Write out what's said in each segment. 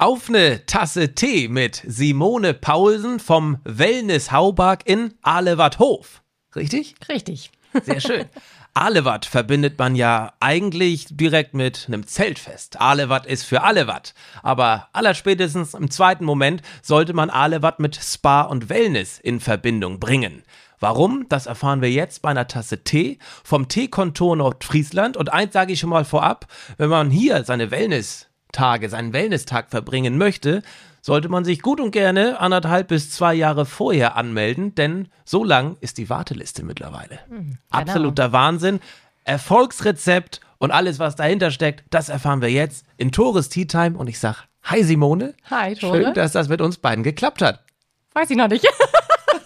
Auf eine Tasse Tee mit Simone Paulsen vom Wellness Hauberg in Alewatthof. Richtig? Richtig. Sehr schön. Alewatt verbindet man ja eigentlich direkt mit einem Zeltfest. Alewatt ist für Alewatt. Aber allerspätestens im zweiten Moment sollte man Alewatt mit Spa und Wellness in Verbindung bringen. Warum? Das erfahren wir jetzt bei einer Tasse Tee vom Teekontor Nordfriesland. Und eins sage ich schon mal vorab, wenn man hier seine Wellness Tage, seinen Wellness-Tag verbringen möchte, sollte man sich gut und gerne anderthalb bis zwei Jahre vorher anmelden, denn so lang ist die Warteliste mittlerweile. Mhm, genau. Absoluter Wahnsinn. Erfolgsrezept und alles, was dahinter steckt, das erfahren wir jetzt in Tores Tea Time und ich sag Hi Simone. Hi Tore. Schön, dass das mit uns beiden geklappt hat. Weiß ich noch nicht.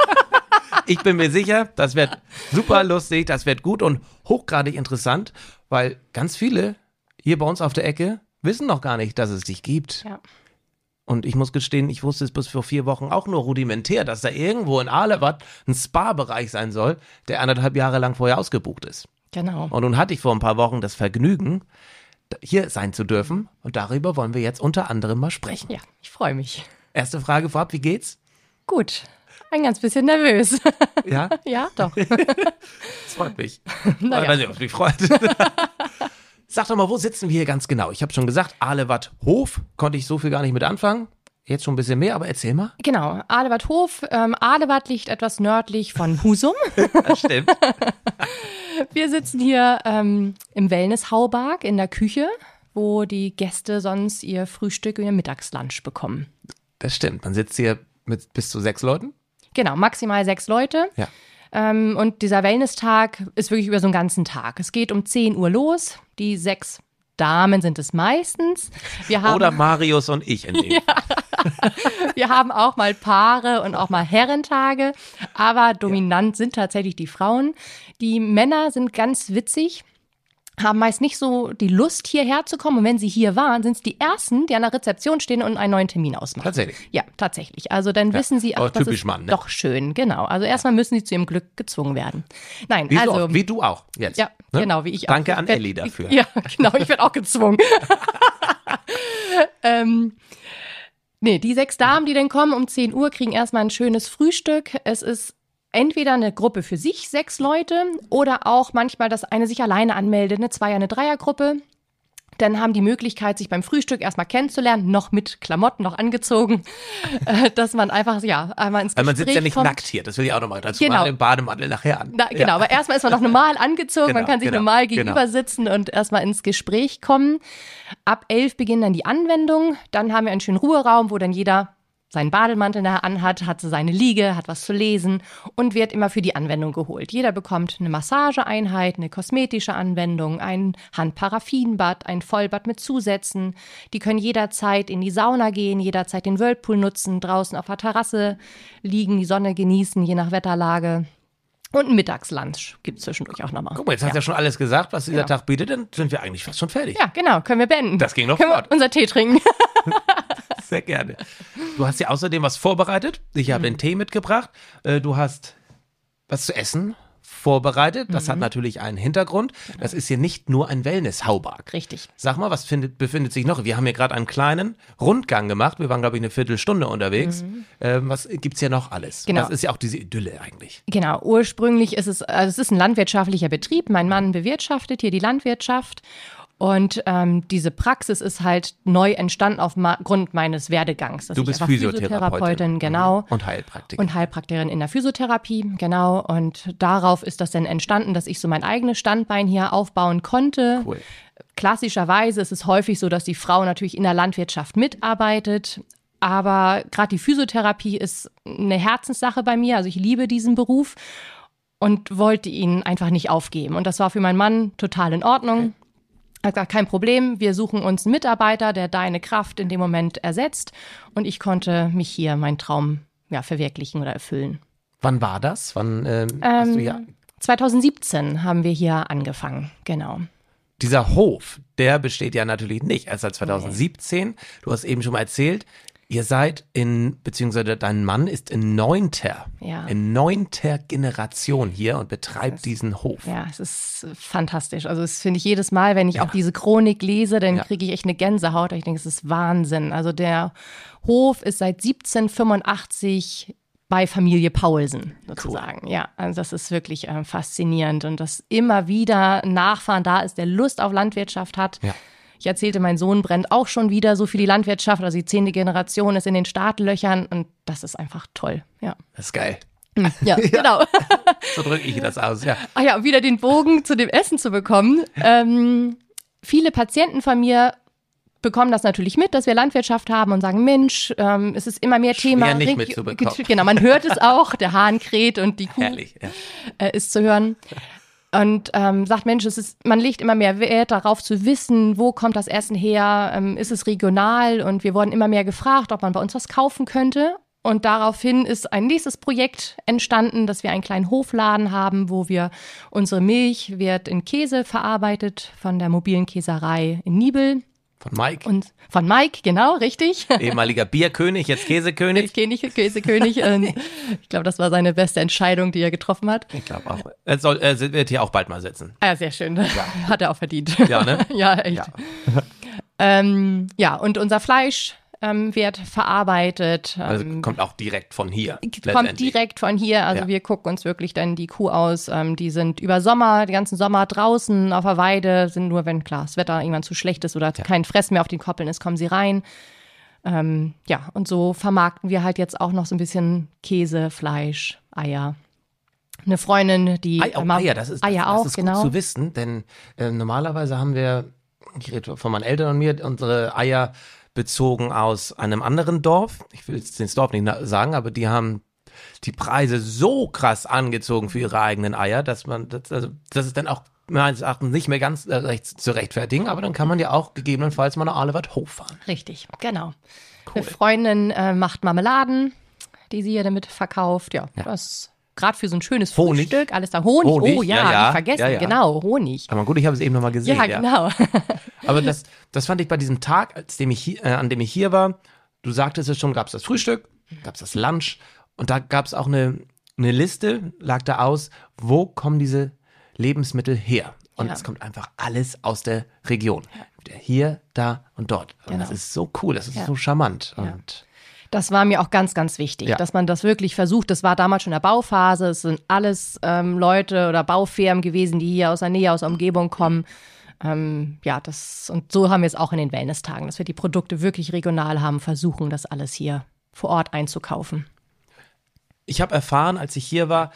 ich bin mir sicher, das wird super lustig, das wird gut und hochgradig interessant, weil ganz viele hier bei uns auf der Ecke wissen noch gar nicht, dass es dich gibt. Ja. Und ich muss gestehen, ich wusste es bis vor vier Wochen auch nur rudimentär, dass da irgendwo in Alewatt ein Spa-Bereich sein soll, der anderthalb Jahre lang vorher ausgebucht ist. Genau. Und nun hatte ich vor ein paar Wochen das Vergnügen, hier sein zu dürfen. Und darüber wollen wir jetzt unter anderem mal sprechen. Ja, ich freue mich. Erste Frage vorab, wie geht's? Gut. Ein ganz bisschen nervös. Ja? ja, doch. das freut mich. Naja. Ich weiß nicht, ob es mich freut. Sag doch mal, wo sitzen wir hier ganz genau? Ich habe schon gesagt, Alewatt Hof, konnte ich so viel gar nicht mit anfangen. Jetzt schon ein bisschen mehr, aber erzähl mal. Genau, Alewatt Hof. Ähm, Alewatt liegt etwas nördlich von Husum. das stimmt. Wir sitzen hier ähm, im Wellness Haubarg in der Küche, wo die Gäste sonst ihr Frühstück und ihr Mittagslunch bekommen. Das stimmt. Man sitzt hier mit bis zu sechs Leuten. Genau, maximal sechs Leute. Ja. Ähm, und dieser Wellness-Tag ist wirklich über so einen ganzen Tag. Es geht um 10 Uhr los. Die sechs Damen sind es meistens. Wir haben, Oder Marius und ich in dem. ja. Wir haben auch mal Paare und auch mal Herrentage, aber dominant ja. sind tatsächlich die Frauen. Die Männer sind ganz witzig haben meist nicht so die Lust, hierher zu kommen. Und wenn sie hier waren, sind es die Ersten, die an der Rezeption stehen und einen neuen Termin ausmachen. Tatsächlich? Ja, tatsächlich. Also dann ja, wissen sie, ach, das ist Mann, ne? doch schön. Genau. Also erstmal müssen sie zu ihrem Glück gezwungen werden. Nein, wie also. So, wie du auch jetzt. Ja, ne? genau, wie ich auch. Danke an Ellie dafür. Ja, genau, ich werde auch gezwungen. ähm, nee, die sechs Damen, die dann kommen um 10 Uhr, kriegen erstmal ein schönes Frühstück. Es ist entweder eine Gruppe für sich, sechs Leute, oder auch manchmal, dass eine sich alleine anmeldet, eine Zweier-, eine Dreiergruppe. Dann haben die Möglichkeit, sich beim Frühstück erstmal kennenzulernen, noch mit Klamotten, noch angezogen, äh, dass man einfach, ja, einmal ins Gespräch Man sitzt ja nicht kommt. nackt hier, das will ich auch nochmal dazu genau. machen, im Bademantel nachher an. Na, genau, ja. aber erstmal ist man noch normal angezogen, genau, man kann sich genau, normal genau. gegenüber sitzen und erstmal ins Gespräch kommen. Ab elf beginnen dann die Anwendungen, dann haben wir einen schönen Ruheraum, wo dann jeder seinen Bademantel nachher anhat, hat seine Liege, hat was zu lesen und wird immer für die Anwendung geholt. Jeder bekommt eine Massageeinheit, eine kosmetische Anwendung, ein Handparaffinbad, ein Vollbad mit Zusätzen. Die können jederzeit in die Sauna gehen, jederzeit den Whirlpool nutzen, draußen auf der Terrasse liegen, die Sonne genießen, je nach Wetterlage. Und ein Mittagslunch gibt es zwischendurch auch nochmal. Guck mal, jetzt hast du ja schon alles gesagt, was dieser genau. Tag bietet, dann sind wir eigentlich fast schon fertig. Ja, genau, können wir beenden. Das ging können flott. Wir unser Tee trinken. Sehr gerne. Du hast ja außerdem was vorbereitet. Ich habe mhm. den Tee mitgebracht. Äh, du hast was zu essen vorbereitet. Das mhm. hat natürlich einen Hintergrund. Genau. Das ist hier nicht nur ein Wellness-Haubark. Richtig. Sag mal, was findet, befindet sich noch? Wir haben hier gerade einen kleinen Rundgang gemacht. Wir waren, glaube ich, eine Viertelstunde unterwegs. Mhm. Ähm, was gibt's hier noch alles? Genau. Das ist ja auch diese Idylle eigentlich. Genau. Ursprünglich ist es, also es ist ein landwirtschaftlicher Betrieb. Mein Mann bewirtschaftet hier die Landwirtschaft. Und ähm, diese Praxis ist halt neu entstanden aufgrund meines Werdegangs. Du bist Physiotherapeutin, Physiotherapeutin, genau. Und Heilpraktikerin. Und Heilpraktikerin in der Physiotherapie, genau. Und darauf ist das dann entstanden, dass ich so mein eigenes Standbein hier aufbauen konnte. Cool. Klassischerweise ist es häufig so, dass die Frau natürlich in der Landwirtschaft mitarbeitet, aber gerade die Physiotherapie ist eine Herzenssache bei mir. Also ich liebe diesen Beruf und wollte ihn einfach nicht aufgeben. Und das war für meinen Mann total in Ordnung. Hat gesagt, kein Problem, wir suchen uns einen Mitarbeiter, der deine Kraft in dem Moment ersetzt. Und ich konnte mich hier meinen Traum ja, verwirklichen oder erfüllen. Wann war das? Wann ähm, hast du Ähm, ja 2017 haben wir hier angefangen, genau. dieser Hof, der besteht ja natürlich nicht erst seit 2017. Du hast eben schon mal erzählt, ihr seid in, beziehungsweise dein Mann ist in neunter, Ja. in neunter Generation hier und betreibt diesen Hof. Ja, es ist äh, fantastisch. Also das finde ich jedes Mal, wenn ich auch diese Chronik lese, dann Ja. kriege ich echt eine Gänsehaut. Ich denke, es ist Wahnsinn. Also der Hof ist seit 1785 bei Familie Paulsen sozusagen. Ja, also das ist wirklich äh, faszinierend und dass immer wieder ein Nachfahren da ist, der Lust auf Landwirtschaft hat. Ja. Ich erzählte, mein Sohn brennt auch schon wieder so für die Landwirtschaft. Also die zehnte Generation ist in den Startlöchern und das ist einfach toll. Ja, Das ist geil. ja, genau. So drücke ich das aus, ja. Ah ja, um wieder den Bogen zu dem Essen zu bekommen. Ähm, viele Patienten von mir bekommen das natürlich mit, dass wir Landwirtschaft haben und sagen, Mensch, ähm, es ist immer mehr Thema. nicht mitzubekommen. Genau, man hört es auch, der Hahn kräht und die Kuh Herrlich. Ja. äh, ist zu hören. Und ähm, sagt, Mensch, es ist, man legt immer mehr Wert darauf zu wissen, wo kommt das Essen her, ähm, ist es regional? Und wir wurden immer mehr gefragt, ob man bei uns was kaufen könnte. Und daraufhin ist ein nächstes Projekt entstanden, dass wir einen kleinen Hofladen haben, wo wir unsere Milch wird in Käse verarbeitet von der mobilen Käserei in Nibel Von Mike, und von Mike, genau, richtig. ehemaliger Bierkönig, jetzt Käsekönig. König, Käsekönig. ähm, ich glaube, das war seine beste Entscheidung, die er getroffen hat. Ich glaube auch. Er, soll, er wird hier auch bald mal sitzen. Ah, ja, sehr schön. Hat er auch verdient. Ja, ne? ja, echt. Ja. Ja, ähm, ja und unser Fleisch ähm, wird verarbeitet. Also ähm, kommt auch direkt von hier. kommt direkt von hier. Also Ja. wir gucken uns wirklich dann die Kuh aus. Ähm, die sind über Sommer, den ganzen Sommer draußen auf der Weide, sind nur, wenn klar das Wetter irgendwann zu schlecht ist oder kein Fress mehr auf den Koppeln ist, kommen sie rein. Ähm, ja, und so vermarkten wir halt jetzt auch noch so ein bisschen Käse, Fleisch, Eier. Eine Freundin, die Ei, auch immer- Eier, das ist, das, Eier das auch, ist genau. gut zu wissen, denn äh, normalerweise haben wir, ich rede von meinen Eltern und mir, unsere Eier bezogen aus einem anderen Dorf. Ich will jetzt das Dorf nicht sagen, aber die haben die Preise so krass angezogen für ihre eigenen Eier, dass man, das, also, das ist dann auch meines Erachtens nicht mehr ganz äh, recht, zu rechtfertigen, aber dann kann man ja auch gegebenenfalls mal nach Alewart hochfahren. Richtig, genau. Eine Freundin äh, macht Marmeladen, die sie hier damit verkauft. Ja, das gerade für so ein schönes Honig. Frühstück. Alles da. Honig. Honig, Oh ja, ja, ja, vergessen. ja, ja. Genau, Honig. Aber gut, ich habe es eben nochmal gesehen. Ja, genau. Aber das, das fand ich bei diesem Tag, als dem ich hier, äh, an dem ich hier war, du sagtest es schon, gab es das Frühstück, gab es das Lunch und da gab es auch eine, eine Liste, lag da aus, wo kommen diese Lebensmittel her? Und es kommt einfach alles aus der Region. Hier, da und dort. Und Genau. das ist so cool, das ist so charmant. Und Das war mir auch ganz, ganz wichtig, Ja. dass man das wirklich versucht. Das war damals schon in der Bauphase. Es sind alles ähm, Leute oder Baufirmen gewesen, die hier aus der Nähe, aus der Umgebung kommen. Ähm, ja, das und so haben wir es auch in den Wellness-Tagen, dass wir die Produkte wirklich regional haben, versuchen, das alles hier vor Ort einzukaufen. ich habe erfahren, als ich hier war,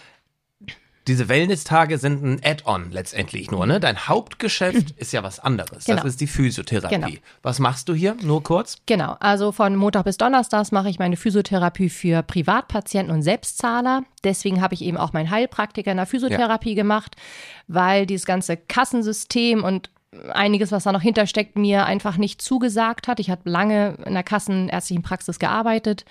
diese Wellness-Tage sind ein Add-on letztendlich nur, ne? Dein Hauptgeschäft ist ja was anderes. Genau. Das ist die Physiotherapie. Genau. Was machst du hier? Nur kurz? Genau, also von Montag bis Donnerstags mache ich meine Physiotherapie für Privatpatienten und Selbstzahler. Deswegen habe ich eben auch meinen Heilpraktiker in der Physiotherapie gemacht, weil dieses ganze Kassensystem und einiges, was da noch hintersteckt, mir einfach nicht zugesagt hat. Ich habe lange in der kassenärztlichen Praxis gearbeitet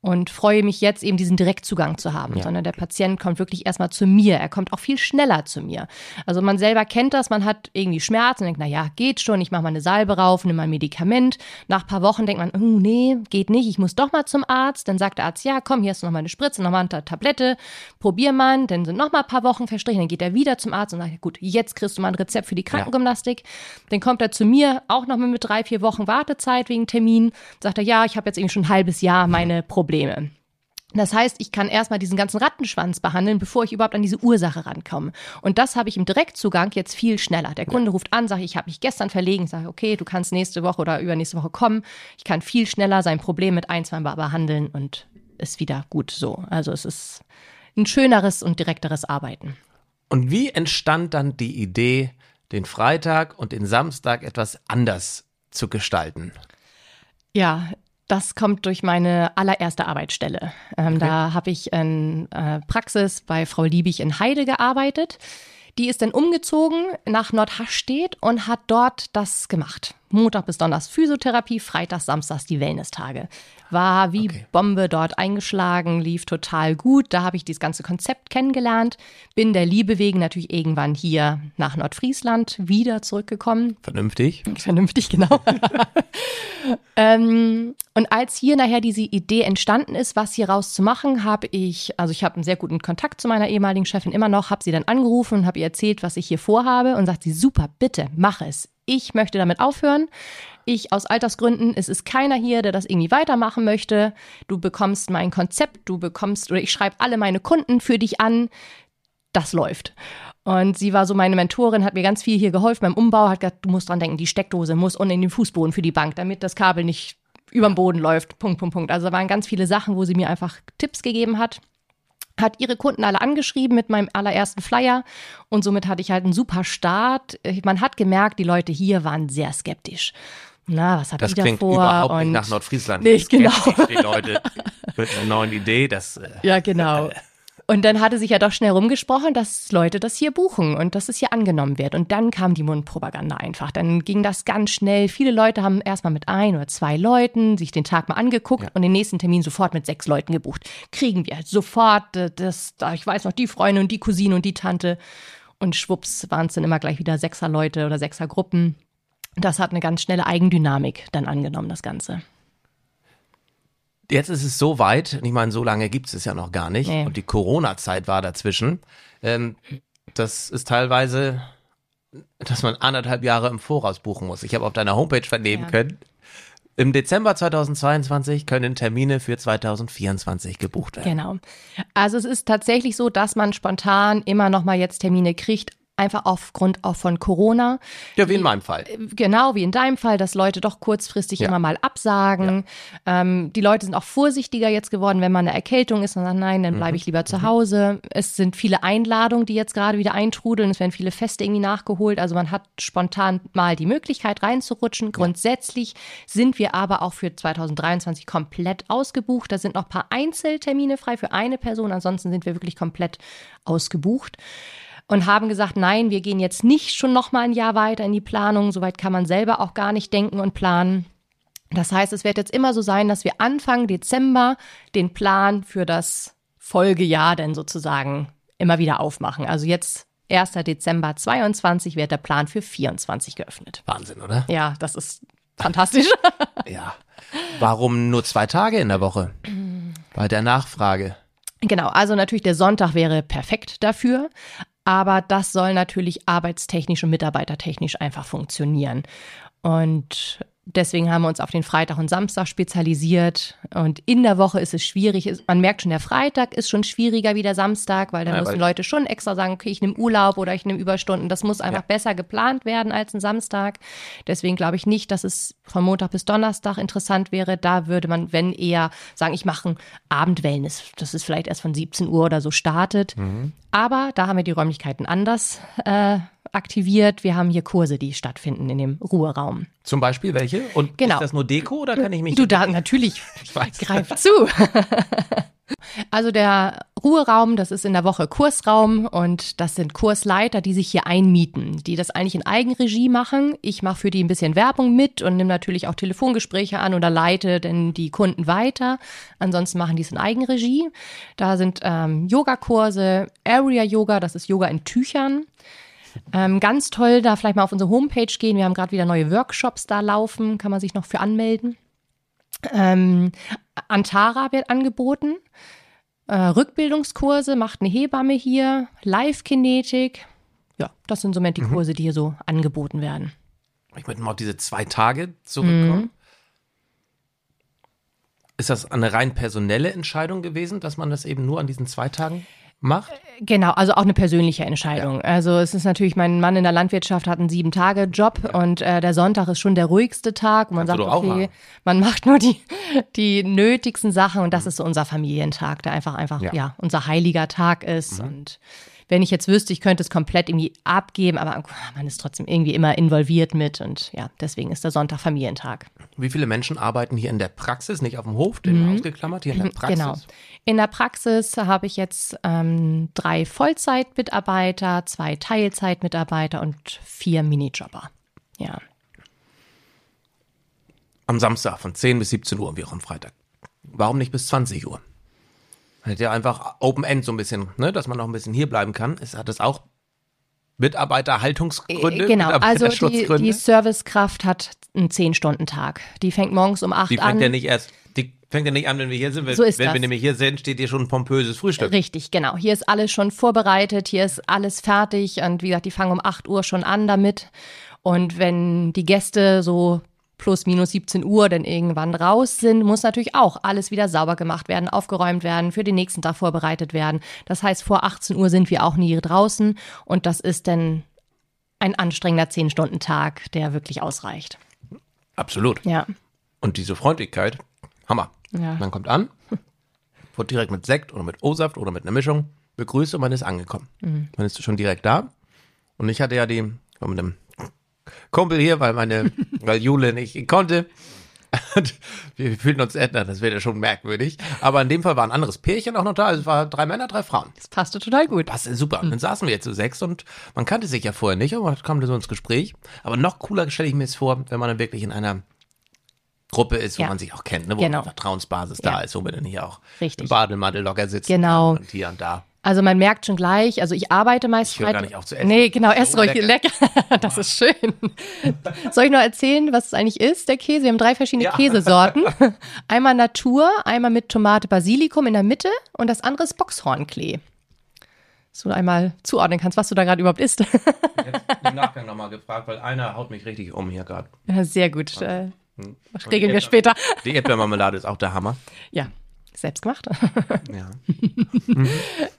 und freue mich jetzt eben diesen Direktzugang zu haben, sondern der Patient kommt wirklich erstmal zu mir. Er kommt auch viel schneller zu mir. Also man selber kennt das, man hat irgendwie Schmerzen und denkt, na ja, geht schon, ich mache mal eine Salbe rauf, nehme mal ein Medikament. Nach ein paar Wochen denkt man, oh, nee, geht nicht, ich muss doch mal zum Arzt. Dann sagt der Arzt, ja, komm, hier hast du noch mal eine Spritze, noch mal eine Tablette, probier mal. Dann sind noch mal ein paar Wochen verstrichen, dann geht er wieder zum Arzt und sagt, gut, jetzt kriegst du mal ein Rezept für die Krankengymnastik. Dann kommt er zu mir, auch noch mal mit drei, vier Wochen Wartezeit wegen Termin. Sagt er, ja, ich habe jetzt irgendwie schon ein halbes Jahr meine Probleme. Das heißt, ich kann erstmal diesen ganzen Rattenschwanz behandeln, bevor ich überhaupt an diese Ursache rankomme. Und das habe ich im Direktzugang jetzt viel schneller. Der Kunde ruft an, sagt, ich habe mich gestern verlegen, sage, okay, du kannst nächste Woche oder übernächste Woche kommen. Ich kann viel schneller sein Problem mit ein, zwei Mal behandeln und ist wieder gut so. Also es ist ein schöneres und direkteres Arbeiten. Und wie entstand dann die Idee, den Freitag und den Samstag etwas anders zu gestalten? Ja, Das kommt durch meine allererste Arbeitsstelle. Ähm, Okay. Da habe ich in äh, Praxis bei Frau Liebig in Heide gearbeitet. Die ist dann umgezogen nach Nordhastedt und hat dort das gemacht. Montag bis Donnerstag Physiotherapie, Freitag, Samstags die Wellness-Tage. War wie Okay. Bombe dort eingeschlagen, lief total gut. Da habe ich dieses ganze Konzept kennengelernt. Bin der Liebe wegen natürlich irgendwann hier nach Nordfriesland wieder zurückgekommen. Vernünftig. Vernünftig, genau. ähm, und als hier nachher diese Idee entstanden ist, was hier raus zu machen, habe ich, also ich habe einen sehr guten Kontakt zu meiner ehemaligen Chefin immer noch, habe sie dann angerufen und habe ihr erzählt, was ich hier vorhabe und sagt sie, super, bitte, mach es. Ich möchte damit aufhören. Ich aus Altersgründen, es ist keiner hier, der das irgendwie weitermachen möchte. Du bekommst mein Konzept, du bekommst, oder ich schreibe alle meine Kunden für dich an. Das läuft. Und sie war so meine Mentorin, hat mir ganz viel hier geholfen beim Umbau, hat gesagt, du musst dran denken, die Steckdose muss unten in den Fußboden für die Bank, damit das Kabel nicht überm Boden läuft. Punkt, Punkt, Punkt. Also da waren ganz viele Sachen, wo sie mir einfach Tipps gegeben hat. Hat ihre Kunden alle angeschrieben mit meinem allerersten Flyer und somit hatte ich halt einen super Start. Man hat gemerkt, die Leute hier waren sehr skeptisch. Na, was habt Das da klingt vor? überhaupt nicht Und- nach Nordfriesland. Nicht, genau. Die Leute mit einer neuen Idee, das äh, Ja, genau. Und dann hatte sich ja doch schnell rumgesprochen, dass Leute das hier buchen und dass es hier angenommen wird. Und dann kam die Mundpropaganda einfach. Dann ging das ganz schnell. Viele Leute haben erstmal mit ein oder zwei Leuten sich den Tag mal angeguckt und den nächsten Termin sofort mit sechs Leuten gebucht. Kriegen wir sofort äh, das, da ich weiß noch, die Freundin und die Cousine und die Tante. Und schwupps waren es dann immer gleich wieder sechser Leute oder sechser Gruppen. Das hat eine ganz schnelle Eigendynamik dann angenommen, das Ganze. Jetzt ist es so weit, und ich meine, so lange gibt es es ja noch gar nicht. Nee. Und die Corona-Zeit war dazwischen. Ähm, das ist teilweise, dass man anderthalb Jahre im Voraus buchen muss. Ich habe auf deiner Homepage vernehmen Ja. können. Im Dezember 2022 können Termine für 2024 gebucht werden. Genau. Also es ist tatsächlich so, dass man spontan immer noch mal jetzt Termine kriegt, einfach aufgrund auch von Corona. Ja, wie in meinem Fall. Genau wie in deinem Fall, dass Leute doch kurzfristig Ja. immer mal absagen. Ähm, die Leute sind auch vorsichtiger jetzt geworden, wenn man eine Erkältung ist und sagt, nein, dann Mhm. bleibe ich lieber zu Hause. Es sind viele Einladungen, die jetzt gerade wieder eintrudeln. Es werden viele Feste irgendwie nachgeholt. Also man hat spontan mal die Möglichkeit reinzurutschen. Grundsätzlich sind wir aber auch für 2023 komplett ausgebucht. Da sind noch ein paar Einzeltermine frei für eine Person. Ansonsten sind wir wirklich komplett ausgebucht und haben gesagt, nein, wir gehen jetzt nicht schon noch mal ein Jahr weiter in die Planung. Soweit kann man selber auch gar nicht denken und planen. Das heißt, es wird jetzt immer so sein, dass wir Anfang Dezember den Plan für das Folgejahr dann sozusagen immer wieder aufmachen. Also jetzt 1. Dezember 22 wird der Plan für 24 geöffnet. Wahnsinn, oder? Ja, das ist fantastisch. Ja. Warum nur zwei Tage in der Woche? Bei der Nachfrage. Genau, also natürlich der Sonntag wäre perfekt dafür, aber das soll natürlich arbeitstechnisch und mitarbeitertechnisch einfach funktionieren. Und deswegen haben wir uns auf den Freitag und Samstag spezialisiert. Und in der Woche ist es schwierig. Man merkt schon, der Freitag ist schon schwieriger wie der Samstag, weil da Ja, müssen Leute schon extra sagen, okay, ich nehme Urlaub oder ich nehme Überstunden. Das muss einfach Ja. besser geplant werden als ein Samstag. Deswegen glaube ich nicht, dass es von Montag bis Donnerstag interessant wäre. Da würde man, wenn eher sagen, ich mache ein Abendwellness. Das ist vielleicht erst von 17 Uhr oder so startet. Aber da haben wir die Räumlichkeiten anders äh, aktiviert. Wir haben hier Kurse, die stattfinden in dem Ruheraum. Zum Beispiel welche? Und Genau. ist das nur Deko oder kann ich mich. Du da natürlich, Ich weiß. greif zu. Also der Ruheraum, das ist in der Woche Kursraum und das sind Kursleiter, die sich hier einmieten, die das eigentlich in Eigenregie machen. Ich mache für die ein bisschen Werbung mit und nehme natürlich auch Telefongespräche an oder leite denn die Kunden weiter. Ansonsten machen die es in Eigenregie. Da sind ähm, Yogakurse, Area Yoga, das ist Yoga in Tüchern. Ähm, ganz toll, da vielleicht mal auf unsere Homepage gehen. Wir haben gerade wieder neue Workshops da laufen, kann man sich noch für anmelden. Ähm, Antara wird angeboten. Äh, Rückbildungskurse macht eine Hebamme hier. Live-Kinetik. Ja, das sind somit die Kurse, die hier so angeboten werden. Ich möchte mal auf diese zwei Tage zurückkommen. Mhm. Ist das eine rein personelle Entscheidung gewesen, dass man das eben nur an diesen zwei Tagen macht? Genau, also auch eine persönliche Entscheidung. Also es ist natürlich, mein Mann in der Landwirtschaft hat einen Sieben-Tage-Job und äh, der Sonntag ist schon der ruhigste Tag. Und man Kannst sagt, okay, man macht nur die, die nötigsten Sachen und das ist so unser Familientag, der einfach, einfach, Ja. ja, unser heiliger Tag ist. Und wenn ich jetzt wüsste, ich könnte es komplett irgendwie abgeben, aber man ist trotzdem irgendwie immer involviert mit und ja, deswegen ist der Sonntag Familientag. Wie viele Menschen arbeiten hier in der Praxis, nicht auf dem Hof, den mhm. ausgeklammert, hier in der Praxis? Genau. In der Praxis habe ich jetzt ähm, drei Vollzeitmitarbeiter, zwei Teilzeitmitarbeiter und vier Minijobber. Ja. Am Samstag von 10 bis 17 Uhr, wie auch am Freitag. Warum nicht bis 20 Uhr? Hätte ja einfach Open End so ein bisschen, ne, dass man noch ein bisschen hier bleiben kann. Es hat das auch Mitarbeiterhaltungsgründe? Äh, genau, also die, die Servicekraft hat einen 10-Stunden-Tag. Die fängt morgens um 8 an. Die fängt an. ja nicht erst, die fängt ja nicht an, wenn wir hier sind. Wenn, so ist wenn das. wir nämlich hier sind, steht hier schon ein pompöses Frühstück. Richtig, genau. Hier ist alles schon vorbereitet, hier ist alles fertig und wie gesagt, die fangen um 8 Uhr schon an damit. Und wenn die Gäste so plus minus 17 Uhr dann irgendwann raus sind, muss natürlich auch alles wieder sauber gemacht werden, aufgeräumt werden, für den nächsten Tag vorbereitet werden. Das heißt, vor 18 Uhr sind wir auch nie draußen und das ist dann ein anstrengender 10-Stunden-Tag, der wirklich ausreicht. Absolut. Ja. Und diese Freundlichkeit, Hammer. Ja. Man kommt an, wird direkt mit Sekt oder mit O-Saft oder mit einer Mischung begrüßt und man ist angekommen. Mhm. Man ist schon direkt da. Und ich hatte ja die, mit einem Kumpel hier, weil meine, weil Jule nicht konnte. wir fühlten uns ändern, das wäre ja schon merkwürdig. Aber in dem Fall war ein anderes Pärchen auch noch da. Also es waren drei Männer, drei Frauen. Das passte total gut. Passte super. Dann saßen wir jetzt zu sechs und man kannte sich ja vorher nicht, aber man kam so ins Gespräch. Aber noch cooler stelle ich mir es vor, wenn man dann wirklich in einer Gruppe ist, wo Ja. man sich auch kennt, ne? wo Genau. eine Vertrauensbasis Ja. da ist, wo man dann hier auch Richtig. im Bademantel locker sitzt Genau. und hier und da. Also man merkt schon gleich, also ich arbeite meist Ich höre gar nicht auf zu essen. Nee, genau, erst So ruhig lecker. lecker. Das ist schön. Soll ich noch erzählen, was es eigentlich ist, der Käse? Wir haben drei verschiedene Ja. Käsesorten. Einmal Natur, einmal mit Tomate Basilikum in der Mitte und das andere ist Boxhornklee. So einmal zuordnen kannst, was du da gerade überhaupt isst. Ich hätte im Nachgang nochmal gefragt, weil einer haut mich richtig um hier gerade. Ja, Sehr gut. Äh, Hm. regeln wir später. Die Erdbeermarmelade ist auch der Hammer. Ja, selbst gemacht. Ja.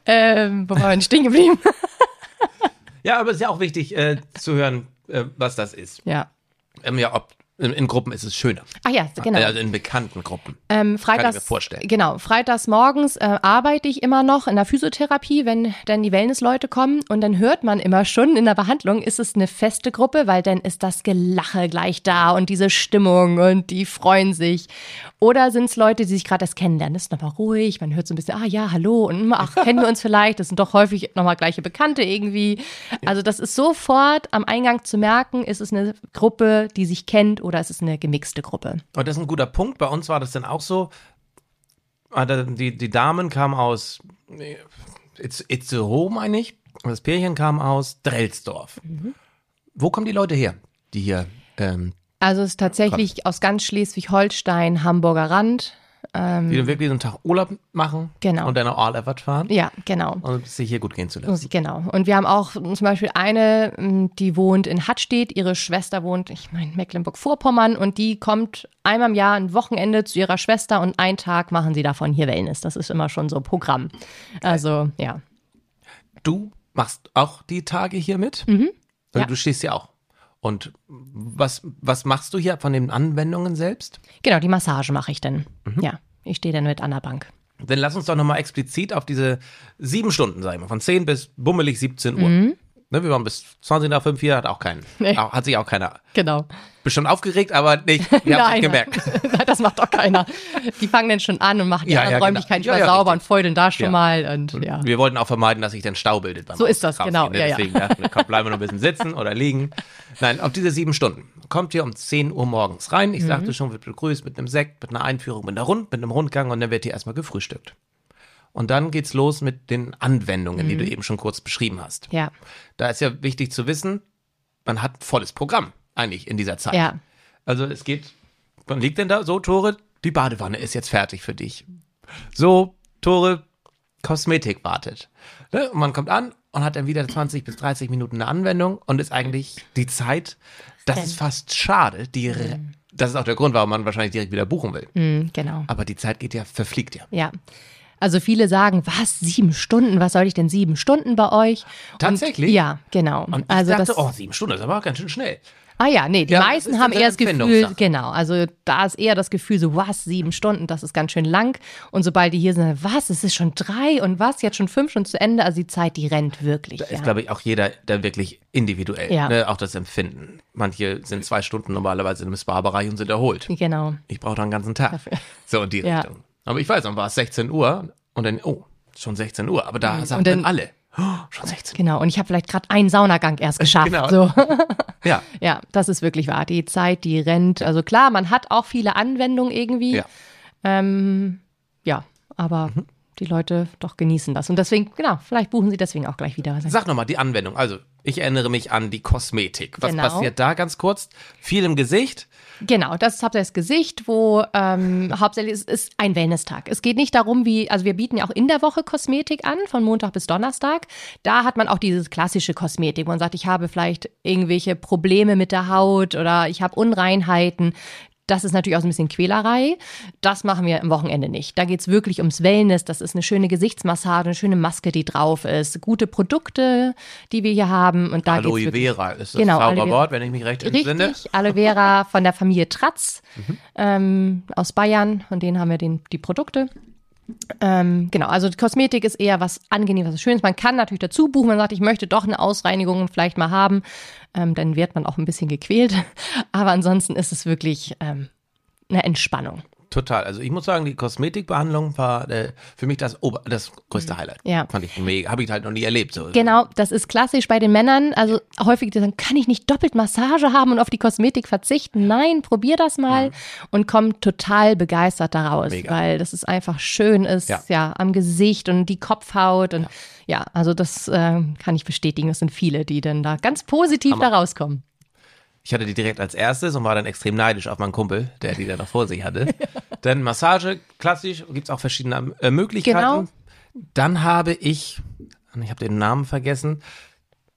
ähm, wo waren wir denn stehen geblieben? ja, aber es ist ja auch wichtig äh, zu hören, äh, was das ist. ja. Ähm, ja, ob in, in Gruppen ist es schöner. Ach ja, genau. Also in bekannten Gruppen. Ähm, freitags, mir vorstellen. Genau, freitags morgens äh, arbeite ich immer noch in der Physiotherapie, wenn dann die Wellnessleute kommen und dann hört man immer schon in der Behandlung, ist es eine feste Gruppe, weil dann ist das Gelache gleich da und diese Stimmung und die freuen sich. Oder sind es Leute, die sich gerade erst kennenlernen, das ist nochmal ruhig, man hört so ein bisschen, ah ja, hallo und hm, ach, kennen wir uns vielleicht, das sind doch häufig nochmal gleiche Bekannte irgendwie. Also das ist sofort am Eingang zu merken, ist es eine Gruppe, die sich kennt oder ist es eine gemixte Gruppe. Und das ist ein guter Punkt. Bei uns war das dann auch so. ah, Die, die Damen kamen aus äh, Itz- Itzehoe, meine ich. Und das Pärchen kam aus Drelsdorf. Mhm. Wo kommen die Leute her, die hier ähm, Also es ist tatsächlich aus ganz Schleswig-Holstein, Hamburger Rand. Die dann wirklich so einen Tag Urlaub machen. Genau. und dann nach All-Evert fahren Ja, genau. und sich hier gut gehen zu lassen. Genau. Und wir haben auch zum Beispiel eine, die wohnt in Hattstedt, ihre Schwester wohnt, ich meine, Mecklenburg-Vorpommern und die kommt einmal im Jahr ein Wochenende zu ihrer Schwester und einen Tag machen sie davon hier Wellness. Das ist immer schon so Programm. Also, ja. Du machst auch die Tage hier mit? Mhm. Ja. Du stehst ja auch. Und was, was machst du hier von den Anwendungen selbst? Genau, die Massage mache ich dann. Mhm. Ja, ich stehe dann mit an der Bank. Dann lass uns doch nochmal explizit auf diese sieben Stunden, sag ich mal, von 10 bis bummelig 17 Uhr. Ne, wir waren bis 20 nach 5 hier, hat auch keinen. Mhm. Nee. Auch- Hat sich auch keiner. Genau. Bestimmt aufgeregt, aber nicht. Wir haben es gemerkt. Nein, das macht auch keiner. Die fangen dann schon an und machen die Ja, anderen ja, Räumlichkeiten genau. Ja, ja, sauber richtig. und feudeln da schon mal. Und ja. Wir wollten auch vermeiden, dass sich dann Stau bildet. So ist das, Rausgehen, genau. ne? Deswegen dachten wir, komm, bleiben wir noch ein bisschen sitzen oder liegen. Nein, auf diese sieben Stunden. Kommt ihr um 10 Uhr morgens rein. Mhm. Ich sagte schon, wird begrüßt mit einem Sekt, mit einer Einführung, mit einer Rund, mit einem Rundgang und dann wird hier erstmal gefrühstückt. Und dann geht's los mit den Anwendungen, die du Mhm. eben schon kurz beschrieben hast. Ja, Da ist ja wichtig zu wissen, man hat volles Programm eigentlich in dieser Zeit. ja. Also es geht, wann liegt denn da so, Tore? Die Badewanne ist jetzt fertig für dich. So, Tore, Kosmetik wartet. Ne? Und man kommt an und hat dann wieder 20 bis 30 Minuten eine Anwendung und ist eigentlich die Zeit, das ist fast schade. Die, Das ist auch der Grund, warum man wahrscheinlich direkt wieder buchen will. Mhm, genau. Aber die Zeit geht ja, verfliegt ja. Ja. Also viele sagen, was, sieben Stunden? Was soll ich denn sieben Stunden bei euch? Tatsächlich? Und, ja, genau. Und ich also dachte, das, oh, sieben Stunden, das ist aber auch ganz schön schnell. Ah ja, nee, die Ja, meisten ist haben eher das Gefühl, genau, also da ist eher das Gefühl so, was, sieben Stunden, das ist ganz schön lang. Und sobald die hier sind, was, es ist schon drei und was, jetzt schon fünf schon zu Ende. Also die Zeit, die rennt wirklich. Da ist, ja. glaube ich, auch jeder da wirklich individuell. Ja. Ne? Auch das Empfinden. Manche sind zwei Stunden normalerweise im Spa-Bereich und sind erholt. Genau. Ich brauche da einen ganzen Tag. So in die. Richtung. Aber ich weiß, dann war es 16 Uhr und dann, oh, schon 16 Uhr. Aber da Mhm. dann- dann alle, oh, schon 16 Uhr. Genau, und ich habe vielleicht gerade einen Saunagang erst geschafft. Genau. So. Ja, Ja, das ist wirklich wahr. Die Zeit, die rennt. Also klar, man hat auch viele Anwendungen irgendwie. ja. Ähm, ja, aber Mhm. Die Leute doch genießen das. Und deswegen, genau, vielleicht buchen sie deswegen auch gleich wieder. Sag nochmal die Anwendung. Also, ich erinnere mich an die Kosmetik. Was Genau. passiert da ganz kurz? Viel im Gesicht. Genau, das ist hauptsächlich das Gesicht, wo ähm, hauptsächlich ist, ist ein Wellness-Tag. Es geht nicht darum, wie, also wir bieten ja auch in der Woche Kosmetik an, von Montag bis Donnerstag. Da hat man auch diese klassische Kosmetik, wo man sagt, ich habe vielleicht irgendwelche Probleme mit der Haut oder ich habe Unreinheiten. Das ist natürlich auch so ein bisschen Quälerei. Das machen wir am Wochenende nicht. Da geht's wirklich ums Wellness. Das ist eine schöne Gesichtsmassage, eine schöne Maske, die drauf ist, gute Produkte, die wir hier haben. Und da Aloe geht's wirklich Vera ist das Genau. Zauberwort, wenn ich mich recht entsinne. Richtig, Aloe Vera von der Familie Tratz ähm, aus Bayern. Von denen haben wir den, die Produkte. Ähm, genau, also Kosmetik ist eher was Angenehmes, was Schönes. Man kann natürlich dazu buchen, man sagt, ich möchte doch eine Ausreinigung vielleicht mal haben. Ähm, dann wird man auch ein bisschen gequält. Aber ansonsten ist es wirklich ähm, eine Entspannung. Total. Also ich muss sagen, die Kosmetikbehandlung war äh, für mich das, Ober das größte Highlight. Mhm. Ja. Fand ich mega. Habe ich halt noch nie erlebt. So. Genau, das ist klassisch bei den Männern. Also häufig die sagen, kann ich nicht doppelt Massage haben und auf die Kosmetik verzichten? Nein, probier das mal und komm total begeistert daraus, Mega. weil das ist einfach schön ist, Ja. ja, am Gesicht und die Kopfhaut und ja, also das äh, kann ich bestätigen. Das sind viele, die dann da ganz positiv da rauskommen. Ich hatte die direkt als erstes und war dann extrem neidisch auf meinen Kumpel, der die dann noch vor sich hatte. Dann Massage, klassisch, gibt's auch verschiedene äh, Möglichkeiten. Dann habe ich, ich habe den Namen vergessen,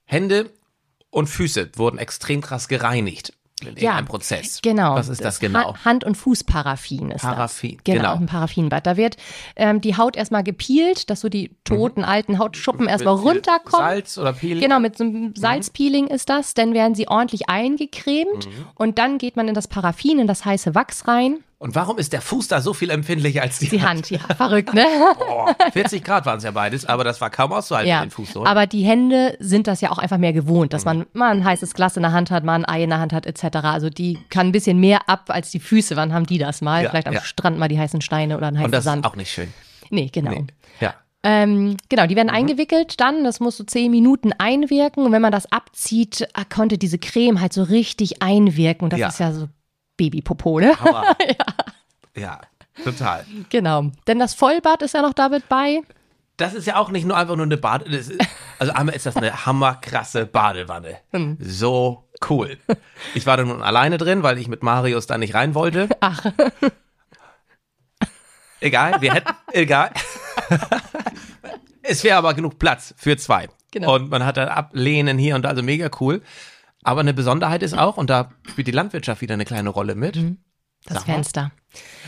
Hände und Füße wurden extrem krass gereinigt in Ja, einem Prozess. Genau. Was ist das genau? Ha- Hand- und Fußparaffin ist Paraffin, das. Genau, genau. ein Paraffinbad. Da wird ähm, die Haut erstmal gepielt, dass so die toten alten Hautschuppen erstmal Mhm. Runterkommen. Salz oder Peeling? Genau, mit so einem Salzpeeling ist das. Dann werden sie ordentlich eingecremt Mhm. und dann geht man in das Paraffin, in das heiße Wachs rein. Und warum ist der Fuß da so viel empfindlicher als die, Die Hand, ja, verrückt, ne? Oh, 40 Grad waren es ja beides, aber das war kaum auszuhalten, Ja, den Fuß so. aber die Hände sind das ja auch einfach mehr gewohnt, dass Mhm. man mal ein heißes Glas in der Hand hat, mal ein Ei in der Hand hat, etc. Also die kann ein bisschen mehr ab als die Füße. Wann haben die das mal? Ja, Vielleicht am ja. Strand mal die heißen Steine oder ein heißen Und das Sand. ist auch nicht schön. nee, genau. Nee. Ja. Ähm, genau, die werden Mhm. eingewickelt dann, das muss so zehn Minuten einwirken und wenn man das abzieht, äh, konnte diese Creme halt so richtig einwirken und das Ja. ist ja so Babypopo, ne? Hammer. ja. total. Genau, denn das Vollbad ist ja noch damit bei. Das ist ja auch nicht nur einfach nur eine Bade. Das ist, also einmal ist das eine hammerkrasse Badewanne. Hm. So cool. Ich war da nun alleine drin, weil ich mit Marius da nicht rein wollte. Ach, Egal, wir hätten, egal. es wäre aber genug Platz für zwei. Genau. Und man hat dann Ablehnen hier und da, also mega cool. Aber eine Besonderheit ist auch, und da spielt die Landwirtschaft wieder eine kleine Rolle mit, das Sag mal. Fenster.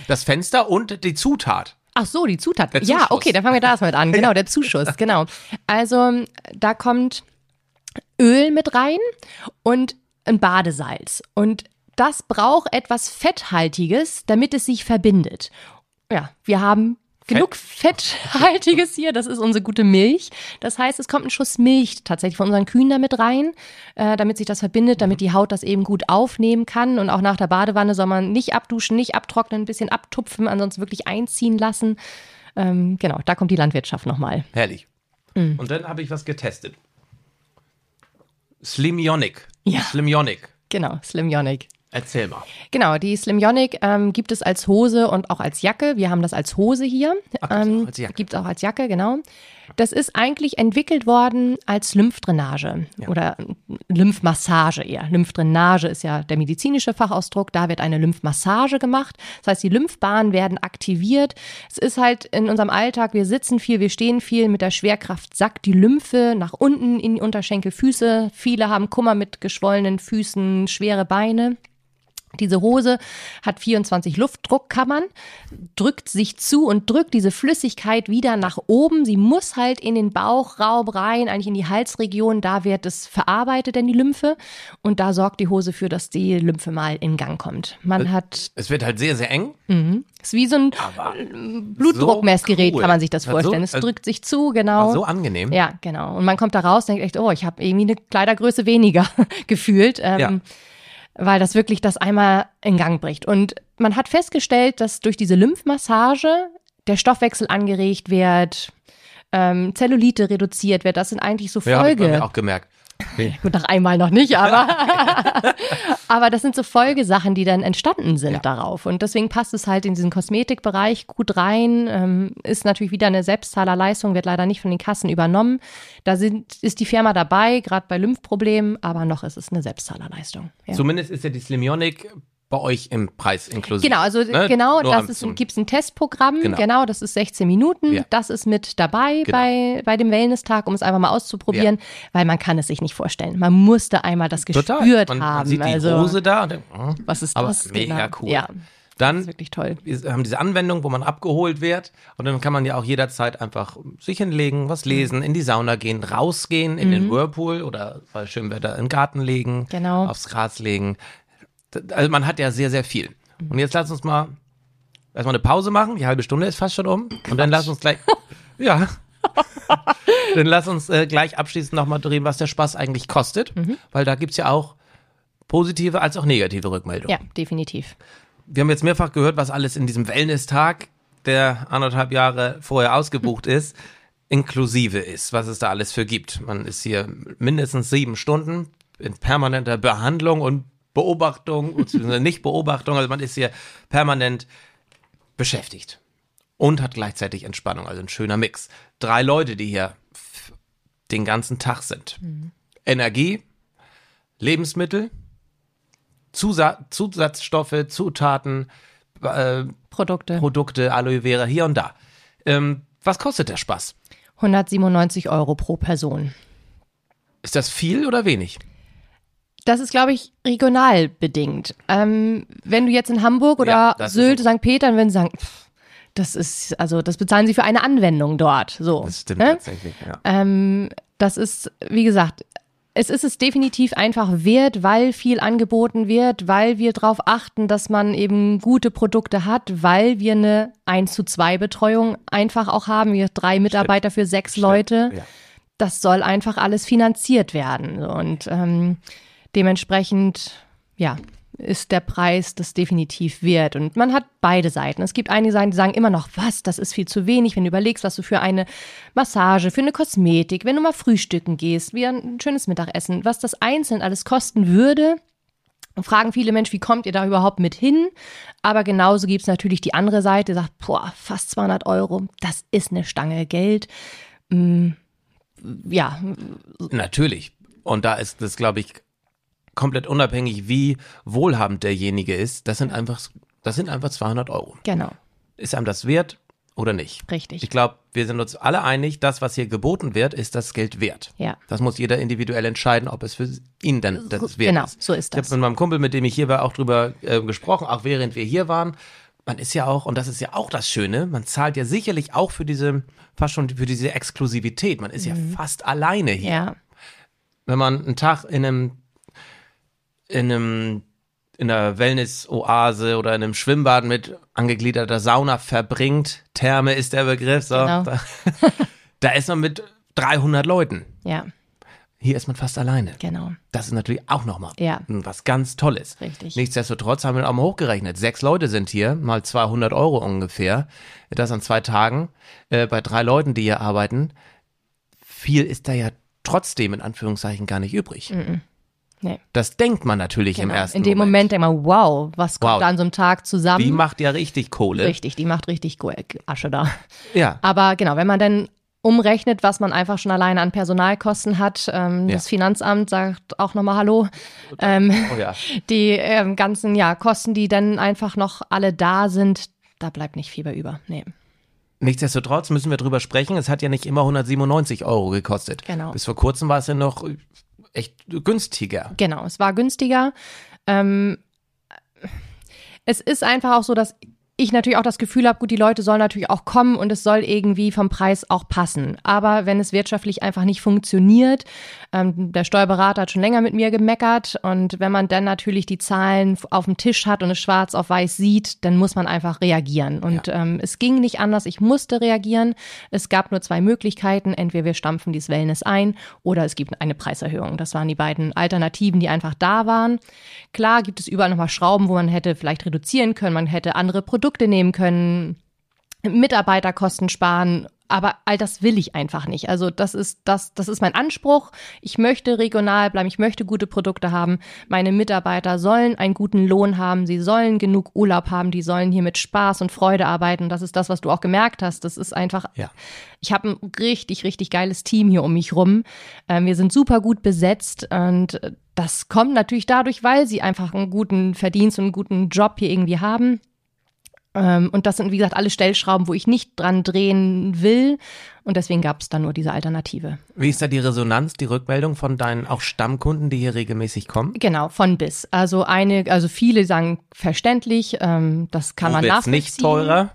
das Fenster und die Zutat. Ach so, die Zutat. Ja, okay, dann fangen wir da erstmal mit an. Genau, der Zuschuss, genau. Also da kommt Öl mit rein und ein Badesalz. Und das braucht etwas Fetthaltiges, damit es sich verbindet. Ja, wir haben genug Fetthaltiges hier. Das ist unsere gute Milch. Das heißt, es kommt ein Schuss Milch tatsächlich von unseren Kühen damit rein, äh, damit sich das verbindet, damit die Haut das eben gut aufnehmen kann. Und auch nach der Badewanne soll man nicht abduschen, nicht abtrocknen, ein bisschen abtupfen, ansonsten wirklich einziehen lassen. Ähm, genau, da kommt die Landwirtschaft nochmal. Herrlich. Mhm. Und dann habe ich was getestet. Slimyonic. Ja. Slimyonic. Genau, Slim Yonic. Erzähl mal. Genau, die Slim Yonic ähm, gibt es als Hose und auch als Jacke. Wir haben das als Hose hier. Ach, ähm, auch als Jacke. Gibt es auch als Jacke, genau. Das ist eigentlich entwickelt worden als Lymphdrainage oder Lymphmassage eher. Lymphdrainage ist ja der medizinische Fachausdruck. Da wird eine Lymphmassage gemacht. Das heißt, die Lymphbahnen werden aktiviert. Es ist halt in unserem Alltag, wir sitzen viel, wir stehen viel. Mit der Schwerkraft sackt die Lymphe nach unten in die Unterschenkel, Füße. Viele haben Kummer mit geschwollenen Füßen, schwere Beine. Diese Hose hat 24 Luftdruckkammern, drückt sich zu und drückt diese Flüssigkeit wieder nach oben. Sie muss halt in den Bauchraum rein, eigentlich in die Halsregion. Da wird es verarbeitet, denn die Lymphe. Und da sorgt die Hose für, dass die Lymphe mal in Gang kommt. Man hat, Es wird halt sehr, sehr eng. ist wie so ein Aber Blutdruckmessgerät, so cool. kann man sich das Also, vorstellen. Es also- drückt sich zu, genau. so angenehm. Ja, genau. Und man kommt da raus und denkt echt, oh, ich habe irgendwie eine Kleidergröße weniger gefühlt. Ähm, Ja. Weil das wirklich das einmal in Gang bricht. Und man hat festgestellt, dass durch diese Lymphmassage der Stoffwechsel angeregt wird, ähm, Zellulite reduziert wird. Das sind eigentlich so Ja, hab ich Folge. auch gemerkt. Gut, nach einmal noch nicht, aber, aber das sind so Folgesachen, die dann entstanden sind Ja. darauf. Und deswegen passt es halt in diesen Kosmetikbereich gut rein. Ähm, ist natürlich wieder eine Selbstzahlerleistung, wird leider nicht von den Kassen übernommen. Da sind, ist die Firma dabei, gerade bei Lymphproblemen, aber noch ist es eine Selbstzahlerleistung. Ja. Zumindest ist ja die Slimionik bei euch im Preis inklusiv. Genau, also Ne? genau, Nur das ist zum- ein, Testprogramm, Genau. genau. das ist 16 Minuten, Ja. das ist mit dabei Genau. bei, bei dem Wellness-Tag, um es einfach mal auszuprobieren, weil man kann es sich nicht vorstellen. Man musste einmal das Total. gespürt man, haben. Man sieht die also, Hose da und denkt, hm, was ist aber das? mega Genau. cool. Ja, das Dann ist wirklich toll. wir haben diese Anwendung, wo man abgeholt wird und dann kann man ja auch jederzeit einfach sich hinlegen, was lesen, in die Sauna gehen, rausgehen, in den Whirlpool oder bei schönem Wetter im Garten legen, Mhm. Genau. aufs Gras legen. Also man hat ja sehr, sehr viel. Mhm. Und jetzt lass uns mal erstmal eine Pause machen. Die halbe Stunde ist fast schon um. Und dann lass uns gleich, ja, dann lass uns äh, gleich abschließend nochmal drehen, was der Spaß eigentlich kostet, Mhm. weil da gibt's ja auch positive als auch negative Rückmeldungen. Ja, definitiv. Wir haben jetzt mehrfach gehört, was alles in diesem Wellness-Tag, der anderthalb Jahre vorher ausgebucht ist, inklusive ist, was es da alles für gibt. Man ist hier mindestens sieben Stunden in permanenter Behandlung und Beobachtung, beziehungsweise nicht Beobachtung, also man ist hier permanent beschäftigt und hat gleichzeitig Entspannung, also ein schöner Mix. Drei Leute, die hier den ganzen Tag sind. Energie, Lebensmittel, Zusa Zusatzstoffe, Zutaten, äh, Produkte. Produkte, Aloe Vera, hier und da. Ähm, was kostet der Spaß? 197 Euro pro Person. Ist das viel oder wenig? Das ist, glaube ich, regional bedingt. Ähm, wenn du jetzt in Hamburg oder Ja, Sylt. St. Peter, dann würden sie sagen, pff, das ist, also das bezahlen sie für eine Anwendung dort. So. Das stimmt ne? tatsächlich, ja. Ähm, das ist, wie gesagt, es ist es definitiv einfach wert, weil viel angeboten wird, weil wir darauf achten, dass man eben gute Produkte hat, weil wir eine 1 zu 2 Betreuung einfach auch haben. Wir drei Mitarbeiter für sechs Leute. ja. Das soll einfach alles finanziert werden. Und ähm, dementsprechend, ja, ist der Preis das definitiv wert. Und man hat beide Seiten. Es gibt einige Seiten, die sagen immer noch, was, das ist viel zu wenig, wenn du überlegst, was du für eine Massage, für eine Kosmetik, wenn du mal frühstücken gehst, wie ein schönes Mittagessen, was das einzeln alles kosten würde. Und fragen viele Menschen, wie kommt ihr da überhaupt mit hin? Aber genauso gibt es natürlich die andere Seite, die sagt, boah, fast 200 Euro, das ist eine Stange Geld. Mm, ja, Natürlich. Und da ist das, glaube ich, komplett unabhängig, wie wohlhabend derjenige ist. Das sind einfach, das sind einfach 200 Euro. genau, Ist einem das wert oder nicht? richtig. Ich glaube, wir sind uns alle einig, das, was hier geboten wird, ist das Geld wert. Ja. Das muss jeder individuell entscheiden, ob es für ihn dann das wert genau, ist. so ist Ich habe das. mit meinem Kumpel, mit dem ich hier war, auch drüber äh, gesprochen, auch während wir hier waren. Man ist ja auch, und das ist ja auch das Schöne, man zahlt ja sicherlich auch für diese, fast schon für diese Exklusivität. Man ist ja fast alleine hier. Mhm. Ja, Wenn man einen Tag in einem, in einem, in einer Wellness-Oase oder in einem Schwimmbad mit angegliederter Sauna verbringt, Therme ist der Begriff, so, Genau. da, da ist man mit 300 Leuten. ja, Hier ist man fast alleine. genau. Das ist natürlich auch nochmal Ja. was ganz Tolles. Richtig. Nichtsdestotrotz haben wir auch mal hochgerechnet. Sechs Leute sind hier, mal 200 Euro ungefähr. Das an zwei Tagen. Äh, bei drei Leuten, die hier arbeiten. Viel ist da ja trotzdem in Anführungszeichen gar nicht übrig. Nee. Das denkt man natürlich im Genau. ersten In dem Moment denkt man, wow, was kommt Wow. da an so einem Tag zusammen? Die macht ja richtig Kohle. richtig, die macht richtig Asche da. Ja. Aber genau, wenn man dann umrechnet, was man einfach schon alleine an Personalkosten hat, ähm, Ja. das Finanzamt sagt auch nochmal Hallo. Ähm, Oh ja. die ähm, ganzen ja, Kosten, die dann einfach noch alle da sind, da bleibt nicht viel bei über. Nee. Nichtsdestotrotz müssen wir drüber sprechen. Es hat ja nicht immer 197 Euro gekostet. Genau. Bis vor kurzem war es ja noch echt günstiger. Genau, es war günstiger. Ähm, es ist einfach auch so, dass ich natürlich auch das Gefühl habe, gut, die Leute sollen natürlich auch kommen und es soll irgendwie vom Preis auch passen. Aber wenn es wirtschaftlich einfach nicht funktioniert, ähm, der Steuerberater hat schon länger mit mir gemeckert und wenn man dann natürlich die Zahlen auf dem Tisch hat und es schwarz auf weiß sieht, dann muss man einfach reagieren. Und ja. ähm, es ging nicht anders, ich musste reagieren. Es gab nur zwei Möglichkeiten, entweder wir stampfen dieses Wellness ein oder es gibt eine Preiserhöhung. Das waren die beiden Alternativen, die einfach da waren. Klar gibt es überall nochmal Schrauben, wo man hätte vielleicht reduzieren können, man hätte andere Produkte Produkte nehmen können, Mitarbeiterkosten sparen. Aber all das will ich einfach nicht. Also das ist das, das ist mein Anspruch. Ich möchte regional bleiben. Ich möchte gute Produkte haben. Meine Mitarbeiter sollen einen guten Lohn haben. Sie sollen genug Urlaub haben. Die sollen hier mit Spaß und Freude arbeiten. Das ist das, was du auch gemerkt hast. Das ist einfach. Ja. Ich habe ein richtig, richtig geiles Team hier um mich rum. Ähm, wir sind super gut besetzt und das kommt natürlich dadurch, weil sie einfach einen guten Verdienst und einen guten Job hier irgendwie haben. Ähm, und das sind, wie gesagt, alle Stellschrauben, wo ich nicht dran drehen will. Und deswegen gab es dann nur diese Alternative. Wie ist da die Resonanz, die Rückmeldung von deinen auch Stammkunden, die hier regelmäßig kommen? Genau, von bis. Also eine, also viele sagen verständlich, ähm, das kann Wo man nachvollziehen. nicht teurer?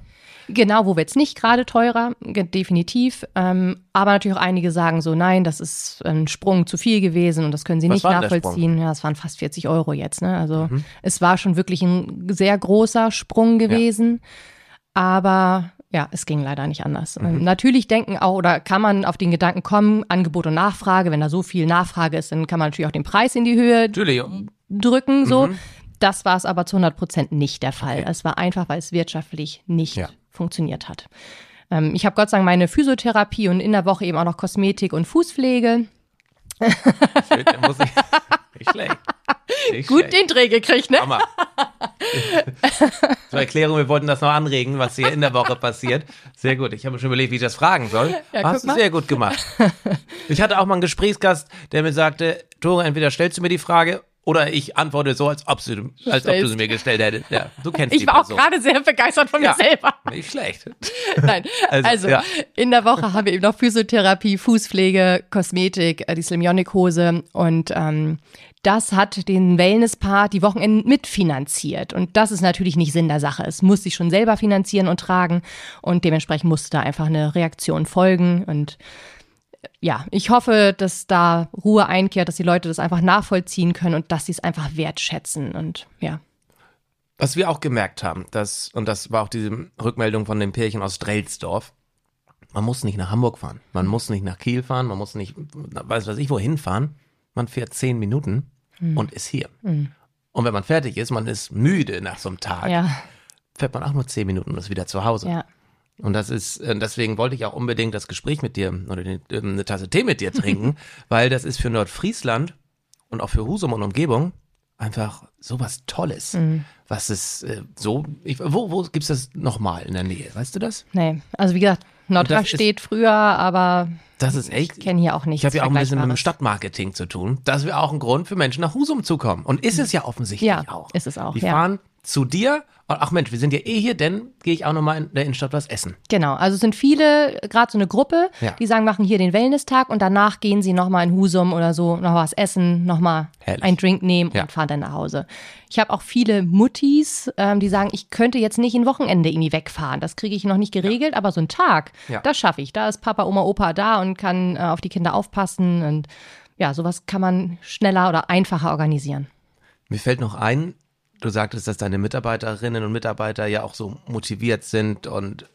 Genau, wo wird es nicht gerade teurer, definitiv. Ähm, aber natürlich auch einige sagen so, nein, das ist ein Sprung zu viel gewesen und das können sie Was nicht nachvollziehen. Ja, es waren fast 40 Euro jetzt. Ne? Also mhm. es war schon wirklich ein sehr großer Sprung gewesen. Ja. Aber ja, es ging leider nicht anders. Mhm. Natürlich denken auch oder kann man auf den Gedanken kommen, Angebot und Nachfrage, wenn da so viel Nachfrage ist, dann kann man natürlich auch den Preis in die Höhe natürlich. drücken, so. Mhm. Das war es aber zu 100 Prozent nicht der Fall. Es war einfach, weil es wirtschaftlich nicht ja funktioniert hat. Ähm, ich habe Gott sei Dank meine Physiotherapie und in der Woche eben auch noch Kosmetik und Fußpflege. Schön, muss ich, nicht schlecht. Nicht Gut schlecht. den Dreh gekriegt, ne? Hammer. Zur Erklärung, wir wollten das noch anregen, was hier in der Woche passiert. Sehr gut. Ich habe mir schon überlegt, wie ich das fragen soll. Ja, Hast du sehr gut gemacht. Ich hatte auch mal einen Gesprächsgast, der mir sagte, Tore, entweder stellst du mir die Frage oder ich antworte so, als ob, du, als ob du sie mir gestellt hättest. Ja, du kennst Ich war Person. auch gerade sehr begeistert von ja, mir selber. Nicht schlecht. Nein, also, also ja. in der Woche haben wir eben noch Physiotherapie, Fußpflege, Kosmetik, äh, die Slimionik-Hose und ähm, das hat den Wellness-Part die Wochenenden mitfinanziert. Und das ist natürlich nicht Sinn der Sache. Es muss sich schon selber finanzieren und tragen. Und dementsprechend musste da einfach eine Reaktion folgen. Und ja, ich hoffe, dass da Ruhe einkehrt, dass die Leute das einfach nachvollziehen können und dass sie es einfach wertschätzen und ja. Was wir auch gemerkt haben, dass, und das war auch diese Rückmeldung von dem Pärchen aus Drelsdorf, man muss nicht nach Hamburg fahren, man muss nicht nach Kiel fahren, man muss nicht, weiß was ich, wohin fahren. Man fährt zehn Minuten mhm. und ist hier. Mhm. Und wenn man fertig ist, man ist müde nach so einem Tag, ja. fährt man auch nur zehn Minuten und ist wieder zu Hause. Ja. Und das ist, äh, deswegen wollte ich auch unbedingt das Gespräch mit dir oder ähm, eine Tasse Tee mit dir trinken, weil das ist für Nordfriesland und auch für Husum und Umgebung einfach sowas Tolles. Mhm. Was ist äh, so, ich, wo, wo gibt's das nochmal in der Nähe? Weißt du das? Nee, also wie gesagt, Nordra steht früher, aber das ist echt. Ich kenne hier auch nichts. Ich habe ja auch ein bisschen mit dem Stadtmarketing zu tun. Das wäre auch ein Grund für Menschen nach Husum zu kommen. Und ist es ja offensichtlich ja, auch. Ist es auch. Die ja. fahren zu dir. Ach Mensch, wir sind ja eh hier, denn gehe ich auch nochmal in der Innenstadt was essen. Genau, also es sind viele, gerade so eine Gruppe, ja. die sagen, machen hier den Wellness-Tag und danach gehen sie nochmal in Husum oder so, noch was essen, nochmal einen Drink nehmen ja. und fahren dann nach Hause. Ich habe auch viele Muttis, ähm, die sagen, ich könnte jetzt nicht ein Wochenende irgendwie wegfahren. Das kriege ich noch nicht geregelt, ja. aber so ein Tag, das schaffe ich. Da ist Papa, Oma, Opa da und kann äh, auf die Kinder aufpassen und ja, sowas kann man schneller oder einfacher organisieren. Mir fällt noch ein, Du sagtest, dass deine Mitarbeiterinnen und Mitarbeiter ja auch so motiviert sind und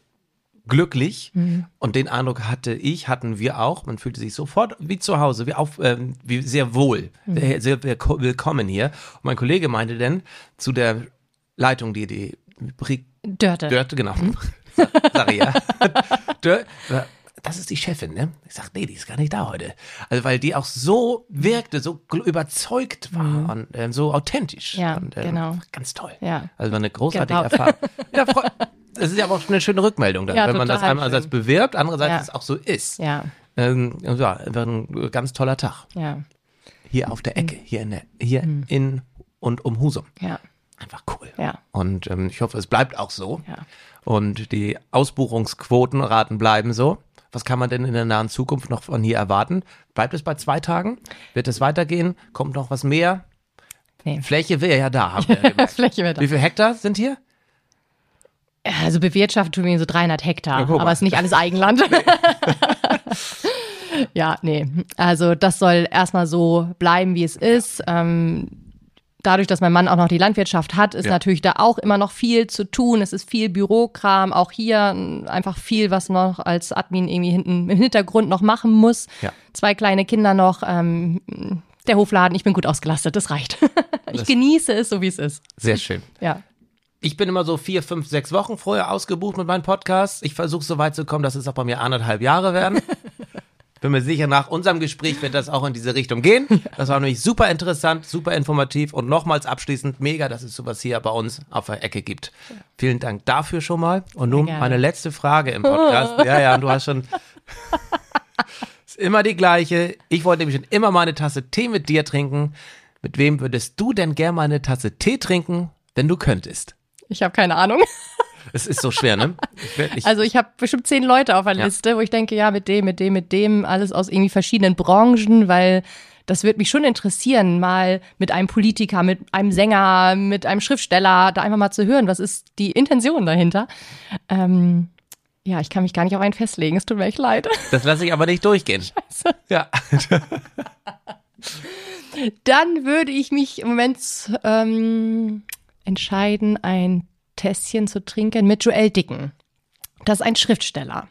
glücklich. Mhm. Und den Eindruck hatte ich, hatten wir auch. Man fühlte sich sofort wie zu Hause, wie, auf, äh, wie sehr wohl, mhm. sehr willkommen hier. Und mein Kollege meinte dann zu der Leitung, die die Dörte. Dörte, genau. Ich ja. Dörte, das ist die Chefin, ne? Ich sag, nee, die ist gar nicht da heute. Also, weil die auch so wirkte, so überzeugt war mhm. und äh, so authentisch. Ja, und, äh, genau. Ganz toll. Ja. Also, war eine großartige genau. Erfahrung. Ja, das ist ja aber auch eine schöne Rückmeldung dann, ja, wenn man das einerseits bewirbt, andererseits ja. es auch so ist. Ja. Ähm, ja, war ein ganz toller Tag. Ja. Hier auf der Ecke, hier in der, hier mhm. in und um Husum. Ja. Einfach cool. Ja. Und ähm, ich hoffe, es bleibt auch so. Ja. Und die Ausbuchungsquotenraten bleiben so. Was kann man denn in der nahen Zukunft noch von hier erwarten? Bleibt es bei zwei Tagen? Wird es weitergehen? Kommt noch was mehr? nee. Fläche wäre ja da. Haben wir. Fläche wäre da. Wie viele Hektar sind hier? Also bewirtschaftet tun wir so 300 Hektar, Ja, aber es ist nicht alles Eigenland. ja, nee. Also das soll erstmal so bleiben, wie es ist. Ähm, dadurch, dass mein Mann auch noch die Landwirtschaft hat, ist Ja. natürlich da auch immer noch viel zu tun. Es ist viel Bürokram, auch hier einfach viel, was noch als Admin irgendwie hinten im Hintergrund noch machen muss. Ja. Zwei kleine Kinder noch. Ähm, der Hofladen, ich bin gut ausgelastet, das reicht. ich Das- genieße es, so wie es ist. Sehr schön. Ja. Ich bin immer so vier, fünf, sechs Wochen vorher ausgebucht mit meinem Podcast. Ich versuche so weit zu kommen, dass es auch bei mir anderthalb Jahre werden. Bin mir sicher, nach unserem Gespräch wird das auch in diese Richtung gehen. Das war nämlich super interessant, super informativ und nochmals abschließend mega, dass es sowas hier bei uns auf der Ecke gibt. Vielen Dank dafür schon mal. Und nun meine letzte Frage im Podcast. Ja, ja, du hast schon. ist immer die gleiche. Ich wollte nämlich schon immer mal eine Tasse Tee mit dir trinken. Mit wem würdest du denn gern mal eine Tasse Tee trinken, wenn du könntest? Ich habe keine Ahnung. Es ist so schwer, ne? Ich, Also ich habe bestimmt zehn Leute auf der Ja. Liste, wo ich denke, ja, mit dem, mit dem, mit dem, alles aus irgendwie verschiedenen Branchen, weil das würde mich schon interessieren, mal mit einem Politiker, mit einem Sänger, mit einem Schriftsteller, da einfach mal zu hören, was ist die Intention dahinter. Ähm, ja, ich kann mich gar nicht auf einen festlegen, es tut mir echt leid. das lasse ich aber nicht durchgehen. Ja. Dann würde ich mich im Moment ähm, entscheiden, ein Tässchen zu trinken mit Joel Dicken. Das ist ein Schriftsteller.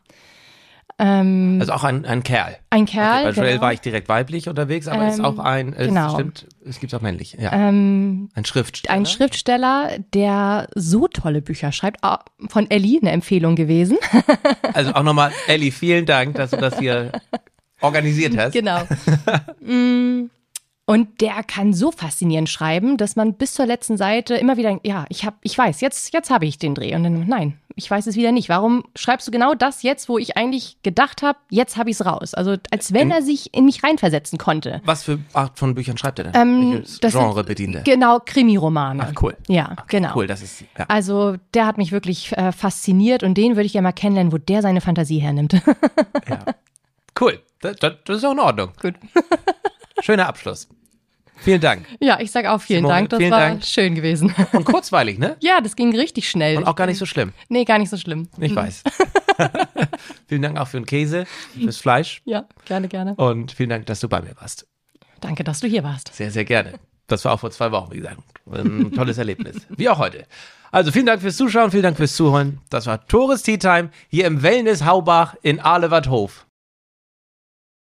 Ähm, Also auch ein, ein Kerl. ein Kerl. Bei Joel genau. war ich direkt weiblich unterwegs, aber ist Ähm, auch ein, es genau. stimmt, es gibt auch männlich. Ja. ähm, ein Schriftsteller. ein Schriftsteller, der so tolle Bücher schreibt. Ah, Von Ellie eine Empfehlung gewesen. Also auch nochmal, Elli, vielen Dank, dass du das hier organisiert hast. genau. Und der kann so faszinierend schreiben, dass man bis zur letzten Seite immer wieder, ja, ich hab, ich weiß, jetzt, jetzt habe ich den Dreh. Und dann, nein, ich weiß es wieder nicht. Warum schreibst du genau das jetzt, wo ich eigentlich gedacht habe, jetzt habe ich es raus? Also als wenn er sich in mich reinversetzen konnte. Was für Art von Büchern schreibt er denn? Ähm, das Genre bedient er? Genau, Krimiromane. Ach, cool. Ja, genau. Cool, das ist, ja. Also der hat mich wirklich äh, fasziniert und den würde ich gerne mal kennenlernen, wo der seine Fantasie hernimmt. Cool. Das, das, das ist auch in Ordnung. Gut. Schöner Abschluss. Vielen Dank. Ja, ich sage auch vielen Simone, Dank, das vielen war Dank. schön gewesen. Und kurzweilig, ne? ja, das ging richtig schnell. Und auch gar nicht so schlimm. nee, gar nicht so schlimm. Ich weiß. vielen Dank auch für den Käse, fürs Fleisch Ja, gerne, gerne. und vielen Dank, dass du bei mir warst. Danke, dass du hier warst. Sehr, sehr gerne. Das war auch vor zwei Wochen, wie gesagt. Ein tolles Erlebnis. Wie auch heute. Also vielen Dank fürs Zuschauen, vielen Dank fürs Zuhören. Das war Tores Tea Time hier im Wellness Haubach in Ahlewardhof.